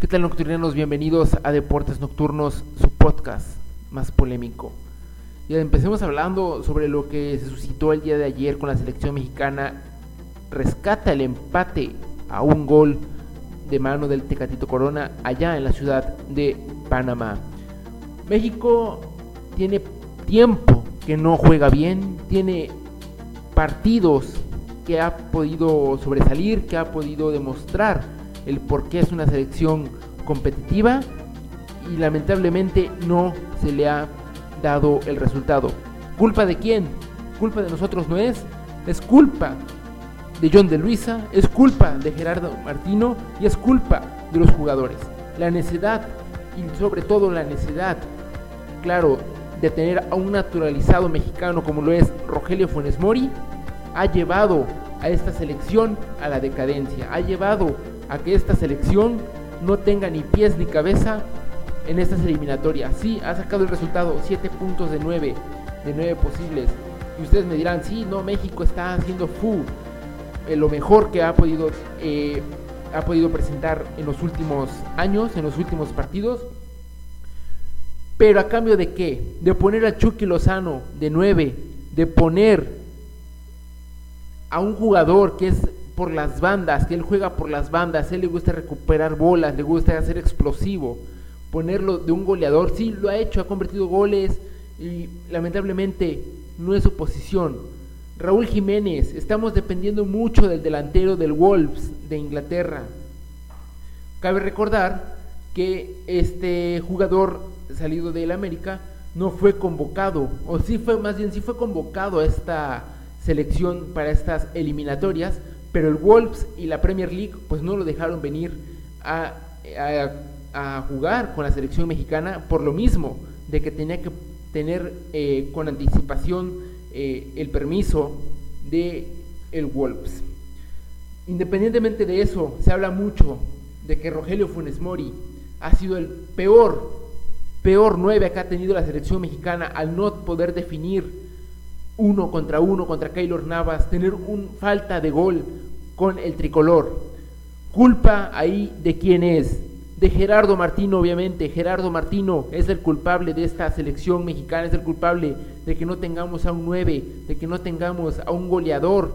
¿Qué tal nocturnos? Bienvenidos a Deportes Nocturnos, su podcast más polémico. Y empecemos hablando sobre lo que se suscitó el día de ayer con la selección mexicana. Rescata el empate a un gol de mano del Tecatito Corona allá en la ciudad de Panamá. México tiene tiempo que no juega bien, tiene partidos que ha podido sobresalir, que ha podido demostrar el por qué es una selección competitiva y lamentablemente no se le ha dado el resultado. ¿Culpa de quién? ¿Culpa de nosotros no es? Es culpa de John de Luisa, es culpa de Gerardo Martino y es culpa de los jugadores. La necedad y sobre todo la necedad, claro, de tener a un naturalizado mexicano como lo es Rogelio Funes Mori, ha llevado a esta selección a la decadencia, ha llevado a que esta selección no tenga ni pies ni cabeza en estas eliminatorias. Sí, ha sacado el resultado, 7 puntos de 9, de 9 posibles. Y ustedes me dirán, sí, no, México está haciendo fu, eh, lo mejor que ha podido, eh, ha podido presentar en los últimos años, en los últimos partidos. Pero a cambio de qué? De poner a Chucky Lozano de 9, de poner a un jugador que es por las bandas, que él juega por las bandas, él le gusta recuperar bolas, le gusta hacer explosivo, ponerlo de un goleador, sí, lo ha hecho, ha convertido goles y lamentablemente no es su posición. Raúl Jiménez, estamos dependiendo mucho del delantero del Wolves de Inglaterra. Cabe recordar que este jugador salido del América no fue convocado, o sí fue, más bien sí fue convocado a esta selección para estas eliminatorias, pero el Wolves y la Premier League pues no lo dejaron venir a, jugar con la selección mexicana por lo mismo de que tenía que tener eh, con anticipación eh, el permiso de el Wolves. Independientemente de eso, se habla mucho de que Rogelio Funes Mori ha sido el peor, peor nueve que ha tenido la selección mexicana al no poder definir uno contra uno contra Keylor Navas, tener un falta de gol con el tricolor. Culpa ahí de quién es. De Gerardo Martino, obviamente. Gerardo Martino es el culpable de esta selección mexicana, es el culpable de que no tengamos a un 9, de que no tengamos a un goleador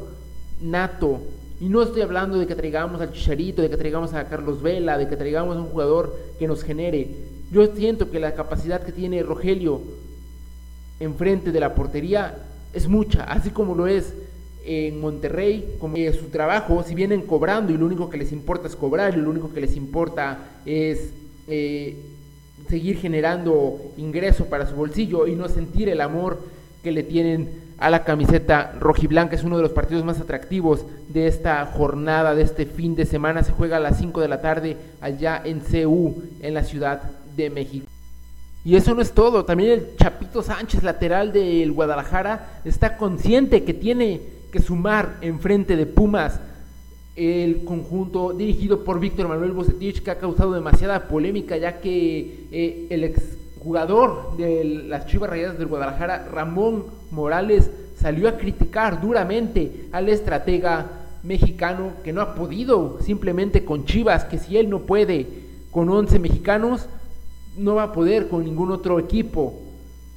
nato. Y no estoy hablando de que traigamos al Chicharito, de que traigamos a Carlos Vela, de que traigamos a un jugador que nos genere. Yo siento que la capacidad que tiene Rogelio enfrente de la portería es mucha, así como lo es en Monterrey, como su trabajo, si vienen cobrando y lo único que les importa es cobrar y lo único que les importa es eh, seguir generando ingreso para su bolsillo y no sentir el amor que le tienen a la camiseta rojiblanca. Es uno de los partidos más atractivos de esta jornada, de este fin de semana. Se juega a las 5 de la tarde allá en CU, en la Ciudad de México. Y eso no es todo, también el Chapito Sánchez, lateral del Guadalajara, está consciente que tiene que sumar en frente de Pumas el conjunto dirigido por Víctor Manuel Bocetich, que ha causado demasiada polémica, ya que eh, el exjugador de las Chivas Rayadas del Guadalajara, Ramón Morales, salió a criticar duramente al estratega mexicano que no ha podido simplemente con Chivas, que si él no puede con 11 mexicanos, no va a poder con ningún otro equipo.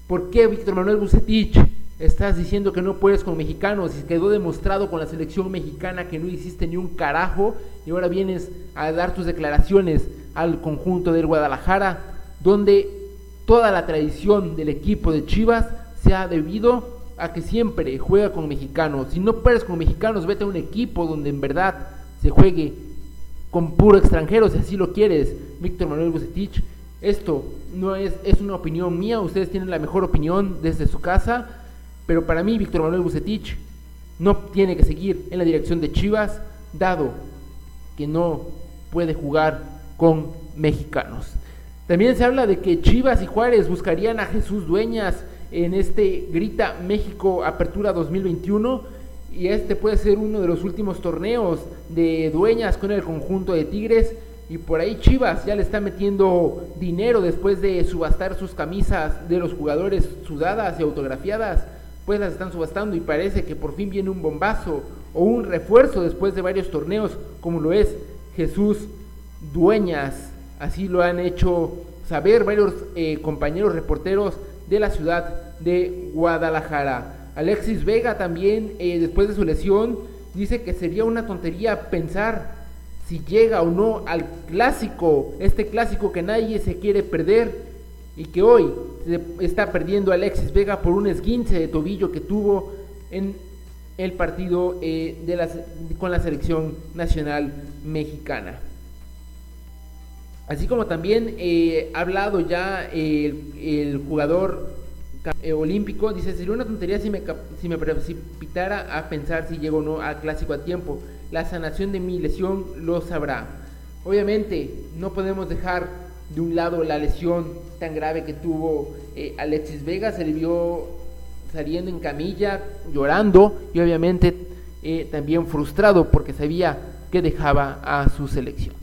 ¿Por qué Víctor Manuel Bucetich? Estás diciendo que no puedes con mexicanos y quedó demostrado con la selección mexicana que no hiciste ni un carajo y ahora vienes a dar tus declaraciones al conjunto del Guadalajara, donde toda la tradición del equipo de Chivas se ha debido a que siempre juega con mexicanos. Si no puedes con mexicanos, vete a un equipo donde en verdad se juegue con puro extranjero, si así lo quieres, Víctor Manuel Bucetich esto no es, es una opinión mía, ustedes tienen la mejor opinión desde su casa, pero para mí Víctor Manuel Bucetich no tiene que seguir en la dirección de Chivas, dado que no puede jugar con mexicanos. También se habla de que Chivas y Juárez buscarían a Jesús Dueñas en este Grita México Apertura 2021 y este puede ser uno de los últimos torneos de Dueñas con el conjunto de Tigres y por ahí Chivas ya le está metiendo dinero después de subastar sus camisas de los jugadores sudadas y autografiadas. Pues las están subastando y parece que por fin viene un bombazo o un refuerzo después de varios torneos como lo es Jesús Dueñas. Así lo han hecho saber varios eh, compañeros reporteros de la ciudad de Guadalajara. Alexis Vega también, eh, después de su lesión, dice que sería una tontería pensar si llega o no al clásico, este clásico que nadie se quiere perder y que hoy se está perdiendo Alexis Vega por un esguince de tobillo que tuvo en el partido eh, de las, con la selección nacional mexicana. Así como también eh, ha hablado ya el, jugador eh, olímpico, dice, sería una tontería si me, si me precipitara a pensar si llego o no al clásico a tiempo. La sanación de mi lesión lo sabrá. Obviamente no podemos dejar de un lado la lesión tan grave que tuvo eh, Alexis Vega, se le vio saliendo en camilla, llorando y obviamente también frustrado porque sabía que dejaba a su selección.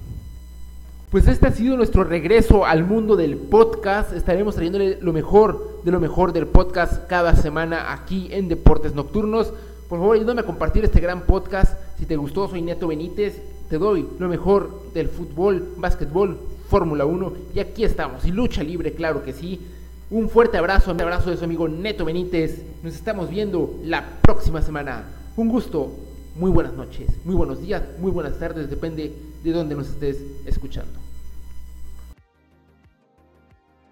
Pues este ha sido nuestro regreso al mundo del podcast. Estaremos trayéndole lo mejor de lo mejor del podcast cada semana aquí en Deportes Nocturnos. Por favor, ayúdame a compartir este gran podcast. Si te gustó, soy Neto Benítez. Te doy lo mejor del fútbol, básquetbol, Fórmula 1. Y aquí estamos. Y lucha libre, claro que sí. Un fuerte abrazo, un abrazo de su amigo Neto Benítez. Nos estamos viendo la próxima semana. Un gusto. Muy buenas noches, muy buenos días, muy buenas tardes, depende de dónde nos estés escuchando.